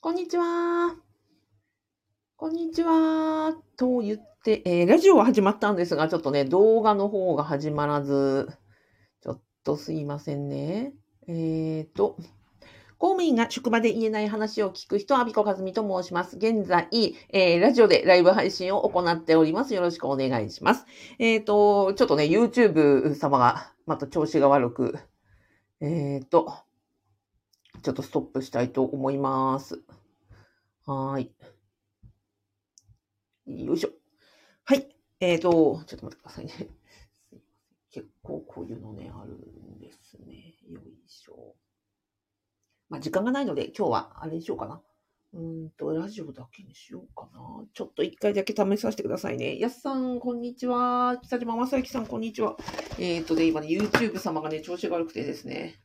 こんにちは。こんにちは。と言って、えーラジオは始まったんですが、ちょっとね、動画の方が始まらず、ちょっとすいませんね。えーと、公務員が職場で言えない話を聞く人、阿ビ子和美と申します。現在、えーラジオでライブ配信を行っております。よろしくお願いします。えーと、ちょっとね、YouTube 様がまた調子が悪く、えーと、ちょっとストップしたいと思います。はい。よいしょ。はい。えーと、ちょっと待ってくださいね。結構こういうのね、あるんですね。よいしょ。まあ、時間がないので、今日はあれにしようかな。うんと、ラジオだけにしようかな。ちょっと一回だけ試させてくださいね。やすさん、こんにちは。北島正幸さん、こんにちは。えーとね、今ね、YouTube 様がね、調子が悪くてですね。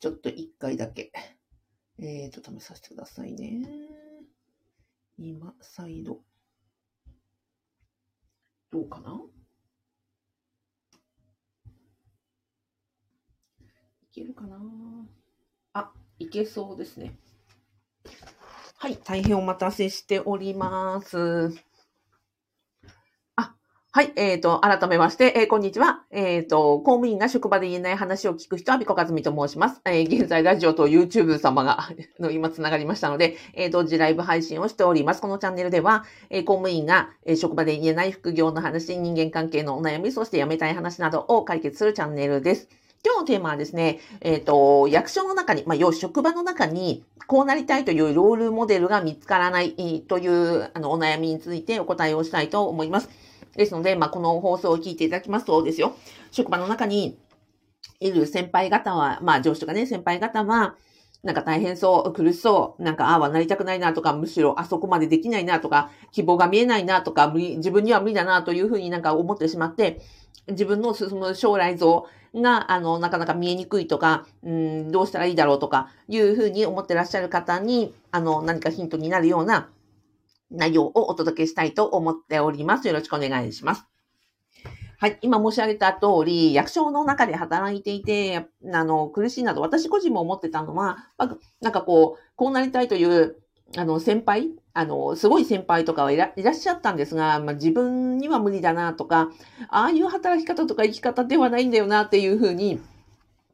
ちょっと一回だけ、えーと、試させてくださいね。今、再度。どうかな？いけるかな？あ、いけそうですね。はい、大変お待たせしております。はい、えっ、と、改めまして、えーこんにちは。えっ、と、公務員が職場で言えない話を聞く人は、ビコカズミと申します。え現在、ラジオと YouTube 様が、の今つながりましたので、えー同時ライブ配信をしております。このチャンネルでは、え公務員が、え職場で言えない副業の話、人間関係のお悩み、そして辞めたい話などを解決するチャンネルです。今日のテーマはですね、えっ、と、役所の中に、まあ、要職場の中に、こうなりたいというロールモデルが見つからないという、あの、お悩みについてお答えをしたいと思います。ですので、まあ、この放送を聞いていただきますとですよ、職場の中にいる先輩方は、まあ、上司とかね、先輩方は、なんか大変そう、苦しそう、なんか、ああはなりたくないなとか、むしろあそこまでできないなとか、希望が見えないなとか、無理自分には無理だなというふうになんか思ってしまって、自分の進む将来像が、あの、なかなか見えにくいとか、うん、どうしたらいいだろうとか、いうふうに思ってらっしゃる方に、あの、何かヒントになるような内容をお届けしたいと思っております。よろしくお願いします。はい。今申し上げた通り、役所の中で働いていて、あの、苦しいなと、私個人も思ってたのは、なんかこう、こうなりたいという、あの、先輩あの、すごい先輩とかはいらいらっしゃったんですが、まあ、自分には無理だなとか、ああいう働き方とか生き方ではないんだよなっていうふうに、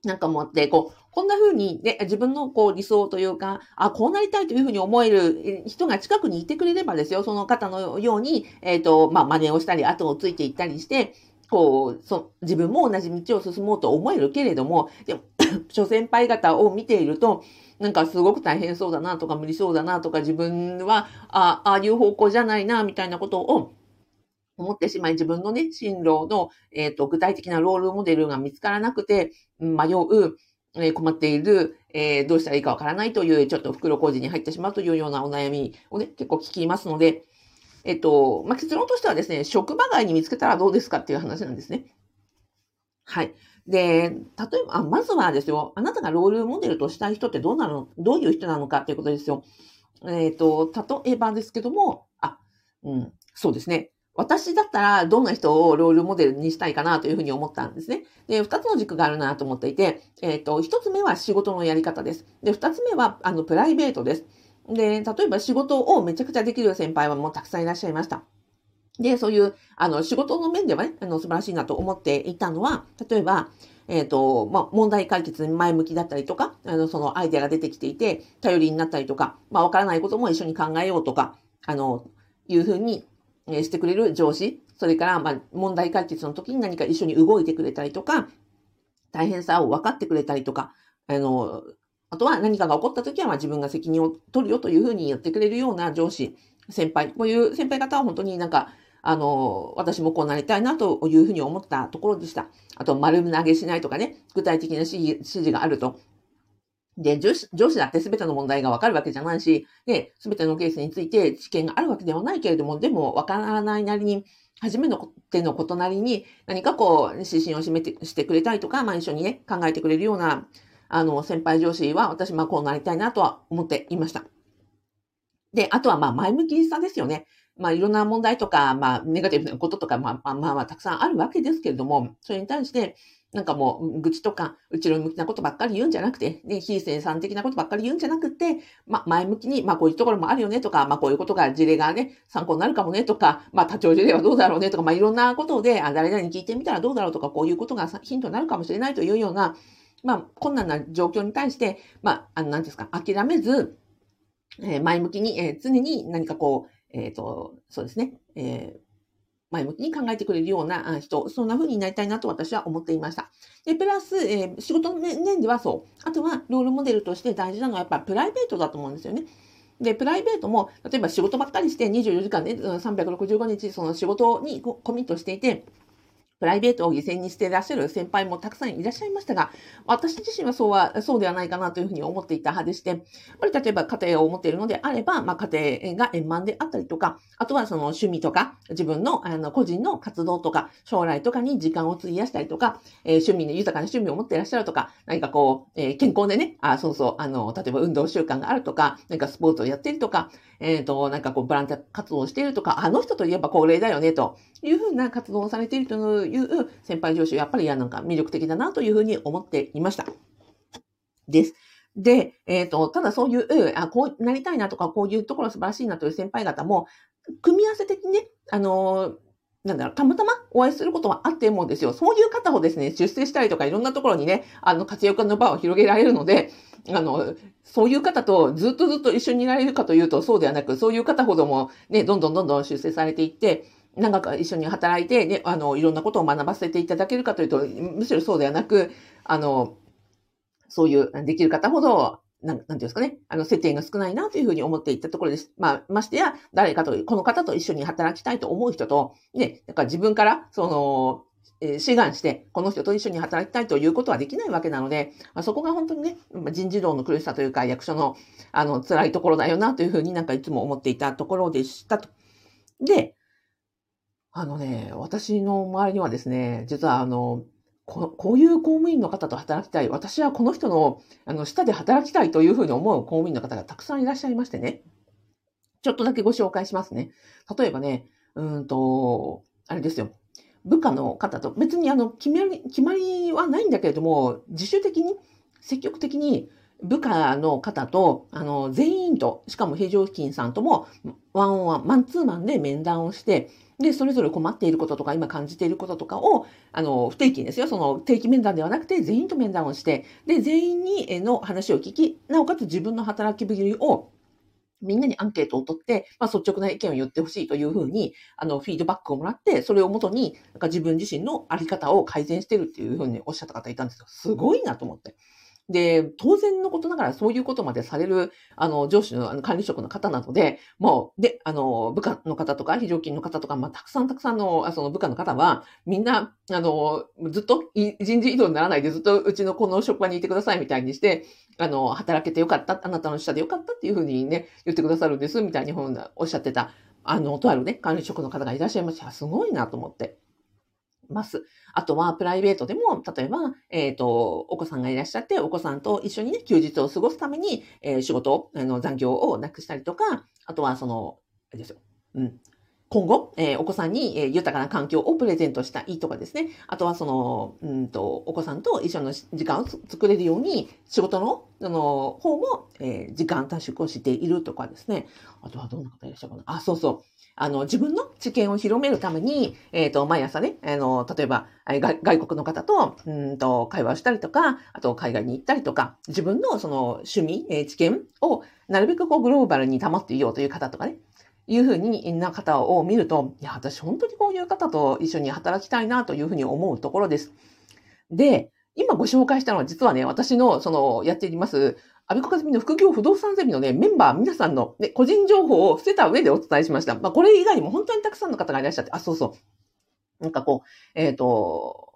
なんか思って、こう、こんな風にね、自分のこう理想というか、あ、こうなりたいというふうに思える人が近くにいてくれればですよ、その方のように、えっ、と、まあ、真似をしたり、後をついていったりして、こう、そ、自分も同じ道を進もうと思えるけれども、でも、諸先輩方を見ていると、なんかすごく大変そうだなとか無理そうだなとか自分は、あああいう方向じゃないな、みたいなことを思ってしまい、自分のね、進路の、えっ、と、具体的なロールモデルが見つからなくて、迷う、えー困っている、えーどうしたらいいかわからないという、ちょっと袋小路に入ってしまうというようなお悩みをね、結構聞きますので、えっ、と、まあ、結論としてはですね、職場外に見つけたらどうですかっていう話なんですね。はい。で、例えば、まずはですよ、あなたがロールモデルとしたい人ってどうなの、どういう人なのかっていうことですよ。えっ、と、例えばですけども、あ、うん、そうですね。私だったらどんな人をロールモデルにしたいかなというふうに思ったんですね。で、二つの軸があるなと思っていて、えっ、と、一つ目は仕事のやり方です。で、二つ目は、あの、プライベートです。で、例えば仕事をめちゃくちゃできる先輩はもうたくさんいらっしゃいました。で、そういう、あの、仕事の面ではね、あの、素晴らしいなと思っていたのは、例えば、えっ、と、まあ、問題解決に前向きだったりとか、あの、そのアイデアが出てきていて、頼りになったりとか、まあ、わからないことも一緒に考えようとか、あの、いうふうに、してくれる上司、それから、ま、問題解決の時に何か一緒に動いてくれたりとか、大変さを分かってくれたりとか、あの、あとは何かが起こった時は、ま、自分が責任を取るよというふうに言ってくれるような上司、先輩、こういう先輩方は本当になんか、あの、私もこうなりたいなというふうに思ったところでした。あと、丸投げしないとかね、具体的な指示があると。で、上司上司だって全ての問題がわかるわけじゃないし、で、全てのケースについて知見があるわけではないけれども、でもわからないなりに、初めの手のことなりに何かこう、指針を示てしてくれたりとか、まあ一緒にね、考えてくれるような、あの、先輩上司は私、まあこうなりたいなとは思っていました。で、あとはまあ前向きさですよね。まあいろんな問題とか、まあネガティブなこととか、まあまあ、まあ、たくさんあるわけですけれども、それに対して、なんかもう、愚痴とか、後ろ向きなことばっかり言うんじゃなくて、ね、非生産的なことばっかり言うんじゃなくて、ま、前向きに、まあ、こういうところもあるよねとか、まあ、こういうことが、事例がね、参考になるかもねとか、まあ、多長事例はどうだろうねとか、まあ、いろんなことで、あ、誰々に聞いてみたらどうだろうとか、こういうことがヒントになるかもしれないというような、まあ、困難な状況に対して、まあ、あの、なんですか、諦めず、えー、前向きに、えー、常に何かこう、えっ、ー、と、そうですね、えー、前向きに考えてくれるような人、そんな風になりたいなと私は思っていました。で、プラス、えー、仕事の面ではそう。あとは、ロールモデルとして大事なのはやっぱプライベートだと思うんですよね。で、プライベートも、例えば仕事ばっかりして24時間ね、365日その仕事にコミットしていて、プライベートを犠牲にしていらっしゃる先輩もたくさんいらっしゃいましたが、私自身はそうは、そうではないかなというふうに思っていた派でして、やっぱり例えば家庭を持っているのであれば、まあ家庭が円満であったりとか、あとはその趣味とか、自分のあの個人の活動とか、将来とかに時間を費やしたりとか、えー、趣味の豊かな趣味を持っていらっしゃるとか、何かこう、えー、健康でね、あ、そうそう、あの、例えば運動習慣があるとか、何かスポーツをやっているとか、えっ、ー、と、なんかこう、ボランティア活動をしているとか、あの人といえば高齢だよね、というふうな活動をされているというという先輩上司はやっぱりなんか魅力的だなというふうに思っていました。です。で、えっ、ー、と、ただそういう、あ、こうなりたいなとか、こういうところ素晴らしいなという先輩方も、組み合わせ的にね、あのなんだろう、たまたまお会いすることはあってもですよ。そういう方をですね、出世したりとかいろんなところにね、あの、活躍の場を広げられるので、あの、そういう方とずっとずっと一緒にいられるかというとそうではなく、そういう方ほどもね、どんどんどんどん出世されていって、長く一緒に働いて、ね、あの、いろんなことを学ばせていただけるかというと、むしろそうではなく、あの、そういう、できる方ほど、なん、なんていうんですかね、あの、接点が少ないなというふうに思っていったところです。まあ、ましてや、誰かと、この方と一緒に働きたいと思う人と、ね、だから自分から、その、えー、志願して、この人と一緒に働きたいということはできないわけなので、まあ、そこが本当にね、人事道の苦しさというか、役所の、あの、辛いところだよなというふうになんかいつも思っていたところでしたと。で、あのね、私の周りにはですね、実はあの、ここういう公務員の方と働きたい。私はこの人の、あの、下で働きたいというふうに思う公務員の方がたくさんいらっしゃいましてね。ちょっとだけご紹介しますね。例えばね、うんと、あれですよ。部下の方と、別にあの、決まり、決まりはないんだけれども、自主的に、積極的に、部下の方と、あの、全員と、しかも平常金さんとも、ワンオンワン、マンツーマンで面談をして、で、それぞれ困っていることとか、今感じていることとかを、あの、不定期ですよ。その定期面談ではなくて、全員と面談をして、で、全員にえの話を聞き、なおかつ自分の働きぶりをみんなにアンケートを取って、まあ、率直な意見を言ってほしいというふうに、あの、フィードバックをもらって、それをもとに、なんか自分自身のあり方を改善してるっていうふうにおっしゃった方いたんですよ。すごいなと思って。で、当然のことながらそういうことまでされる、あの、上司の管理職の方なので、もう、で、あの、部下の方とか、非常勤の方とか、まあ、たくさんたくさんの、その部下の方は、みんな、あの、ずっと人事異動にならないで、ずっとうちのこの職場にいてくださいみたいにして、あの、働けてよかった、あなたの下でよかったっていうふうにね、言ってくださるんです、みたいにおっしゃってた、あの、とあるね、管理職の方がいらっしゃいました。すごいなと思って。ます。あとは、プライベートでも、例えば、えっ、ー、と、お子さんがいらっしゃって、お子さんと一緒にね、休日を過ごすために、えー、仕事、あの、残業をなくしたりとか、あとは、その、あれですよ。うん。今後、えー、お子さんに、えー、豊かな環境をプレゼントしたいとかですね。あとは、その、うんと、お子さんと一緒の時間を作れるように、仕事の、あの、方も、えー、時間短縮をしているとかですね。あとは、どんな方いらっしゃるかな。あ、そうそう。あの、自分の知見を広めるために、えっ、ー、と、毎朝ね、あの、例えば、外国の方と、うんと、会話をしたりとか、あと、海外に行ったりとか、自分のその趣味、えー、知見を、なるべくこう、グローバルに保っていようという方とかね、いうふうにな方を見ると、いや、私本当にこういう方と一緒に働きたいなというふうに思うところです。で、今ご紹介したのは実はね、私のそのやっています、アビコカズミの副業不動産ゼミのね、メンバー皆さんの、ね、個人情報を伏せた上でお伝えしました。まあ、これ以外にも本当にたくさんの方がいらっしゃって、あ、そうそう。なんかこう、えっ、ー、と、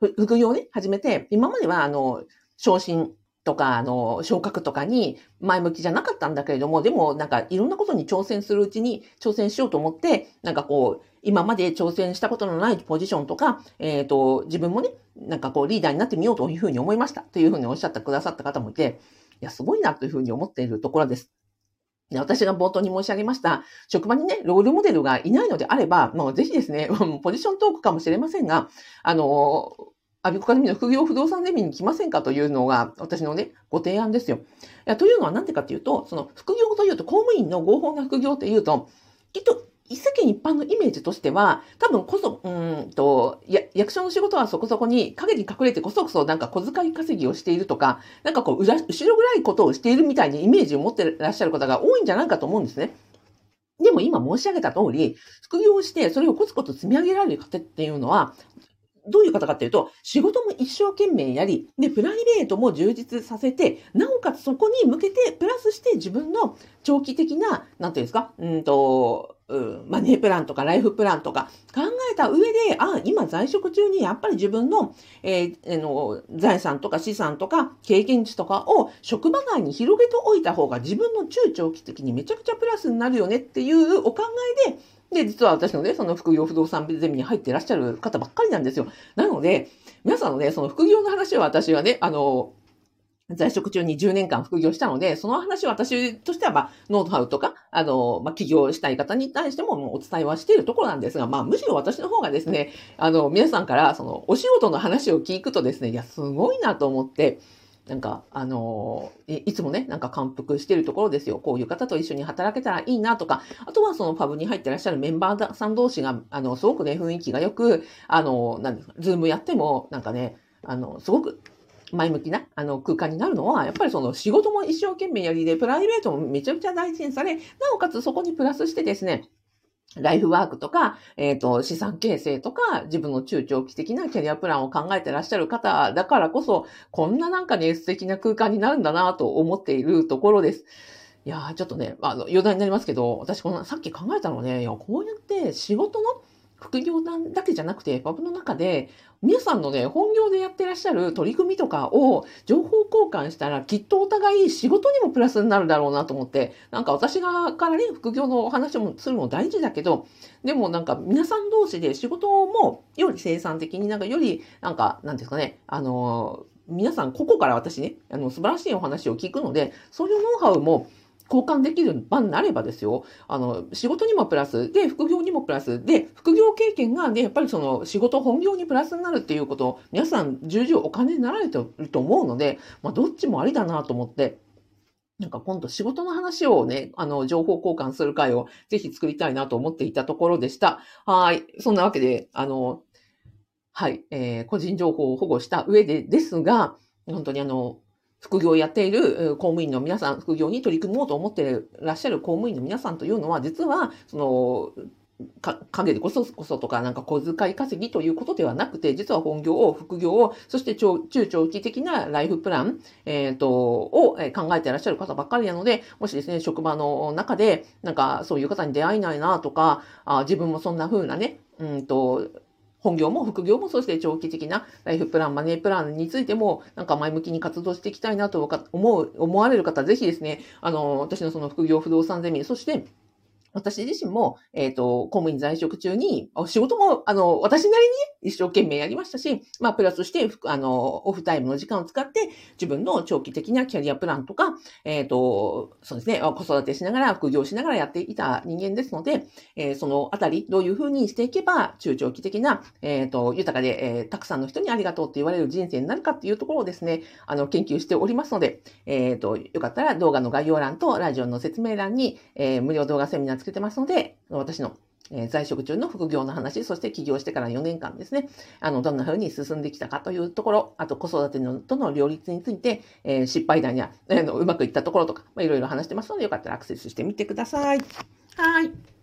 副業をね、始めて、今までは、あの、昇進とか、あの、昇格とかに前向きじゃなかったんだけれども、でもなんかいろんなことに挑戦するうちに挑戦しようと思って、なんかこう、今まで挑戦したことのないポジションとか、えっ、ー、と、自分もね、なんかこうリーダーになってみようというふうに思いました。というふうにおっしゃってくださった方もいて、いや、すごいなというふうに思っているところです。私が冒頭に申し上げました、職場にね、ロールモデルがいないのであれば、もうぜひですね、ポジショントークかもしれませんが、あの、アビコカデミの副業不動産ゼミに来ませんかというのが私のね、ご提案ですよ。いやというのは何でかっていうと、その副業というと公務員の合法な副業っていうと、きっと世間一般のイメージとしては、多分こそ、うんと、や、役所の仕事はそこそこに陰に隠れてこそこそなんか小遣い稼ぎをしているとか、なんかこう、後ろぐらいことをしているみたいにイメージを持ってらっしゃる方が多いんじゃないかと思うんですね。でも今申し上げた通り、副業をしてそれをコツコツ積み上げられる方っていうのは、どういう方かっていうと、仕事も一生懸命やり、で、プライベートも充実させて、なおかつそこに向けて、プラスして自分の長期的な、なんていうんですか、うんと、うん、マネープランとかライフプランとか考えた上で、あ、今在職中にやっぱり自分の、えー、の財産とか資産とか経験値とかを職場外に広げておいた方が自分の中長期的にめちゃくちゃプラスになるよねっていうお考えで、で、実は私のね、その副業不動産ゼミに入ってらっしゃる方ばっかりなんですよ。なので、皆さんのね、その副業の話は私はね、あの、在職中に10年間副業したので、その話は私としては、まあ、ノウハウとか、あの、まあ、起業したい方に対してもお伝えはしているところなんですが、まあ、むしろ私の方がですね、あの、皆さんから、その、お仕事の話を聞くとですね、いや、すごいなと思って、なんか、あのい、いつもね、なんか感服してるところですよ。こういう方と一緒に働けたらいいなとか、あとはそのファブに入ってらっしゃるメンバーさん同士が、あの、すごくね、雰囲気がよく、あの、なんですか、 Zoom やっても、なんかね、あの、すごく前向きなあの空間になるのは、やっぱりその仕事も一生懸命やりで、プライベートもめちゃくちゃ大事にされ、なおかつそこにプラスしてですね、ライフワークとか、えっ、ー、と、資産形成とか、自分の中長期的なキャリアプランを考えてらっしゃる方だからこそ、こんななんかね、素敵な空間になるんだなと思っているところです。いやー、ちょっとね、あの、余談になりますけど、私この、さっき考えたのね、いや、こうやって仕事の副業だけじゃなくて、バブの中で、皆さんのね、本業でやってらっしゃる取り組みとかを情報交換したら、きっとお互い仕事にもプラスになるだろうなと思って、なんか私がからね、副業のお話もするの大事だけど、でもなんか皆さん同士で仕事もより生産的になんかより、なんか、なんですかね、あの、皆さんここから私ね、あの、素晴らしいお話を聞くので、そういうノウハウも交換できる場になればですよ、あの、仕事にもプラス、で、副業にもプラス、で、副業経験が、ね、やっぱりその仕事本業にプラスになるっていうことを、皆さん重々お金になられてると思うので、まあ、どっちもありだなと思って、なんか今度仕事の話をね、あの、情報交換する会をぜひ作りたいなと思っていたところでした。はい。そんなわけで、あの、はい、えー、個人情報を保護した上でですが、本当にあの、副業をやっている公務員の皆さん、副業に取り組もうと思っていらっしゃる公務員の皆さんというのは、実は、その、か陰でこそこそとか、なんか小遣い稼ぎということではなくて、実は本業を、副業を、そして中長期的なライフプラン、えっ、ー、と、を考えていらっしゃる方ばっかりなので、もしですね、職場の中で、なんかそういう方に出会えないなとか、あ自分もそんな風なね、うんと、本業も副業もそして長期的なライフプラン、マネープランについても、なんか前向きに活動していきたいなと思う、思われる方、ぜひですね、あの、私のその副業不動産ゼミ、そして、私自身も、えっ、ー、と、公務員在職中に、仕事も、あの、私なりに一生懸命やりましたし、まあ、プラスして、あの、オフタイムの時間を使って、自分の長期的なキャリアプランとか、えっ、ー、と、そうですね、子育てしながら、副業しながらやっていた人間ですので、えー、そのあたり、どういうふうにしていけば、中長期的な、えっ、と、豊かで、え、たくさんの人にありがとうって言われる人生になるかっていうところをですね、あの、研究しておりますので、えっ、と、よかったら動画の概要欄とラジオの説明欄に、え無料動画セミナーつけてますので、私のえ在職中の副業の話、そして起業してから4年間ですね、あの、どんな風に進んできたかというところ、あと子育てのとの両立について、えー、失敗談や、えー、のうまくいったところとか、まあ、いろいろ話してますので、よかったらアクセスしてみてください。はい。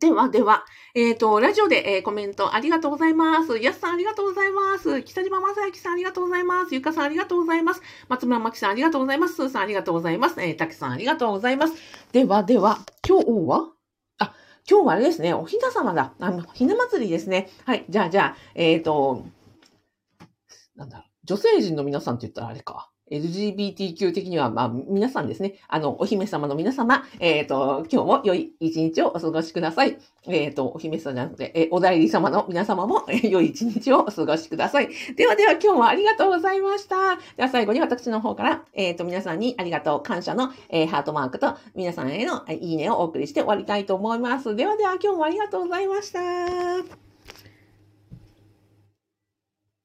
ではでは、えっ、ー、と、ラジオで、えー、コメントありがとうございます。やすさんありがとうございます。北島正幸さんありがとうございます。ゆかさんありがとうございます。松村真紀さんありがとうございます。すーさんありがとうございます。えー、たけさんありがとうございます。ではでは、今日は？あ今日はあれですね、おひな様だ。あの、ひな祭りですね。はい。じゃあ、じゃあ、えっ、ー、と、なんだろう、女性陣の皆さんって言ったらあれか。LGBTQ 的には、まあ、皆さんですね、あの、お姫様の皆様、えっ、ー、と、今日も良い一日をお過ごしください。えっ、ー、と、お姫様じゃなくて、えお代理様の皆様も、え 良い一日をお過ごしください。ではでは、今日もありがとうございました。では、最後に私の方から、えっ、と、皆さんにありがとう、感謝の、えハートマークと、皆さんへのいいねをお送りして終わりたいと思います。ではでは、今日もありがとうございました。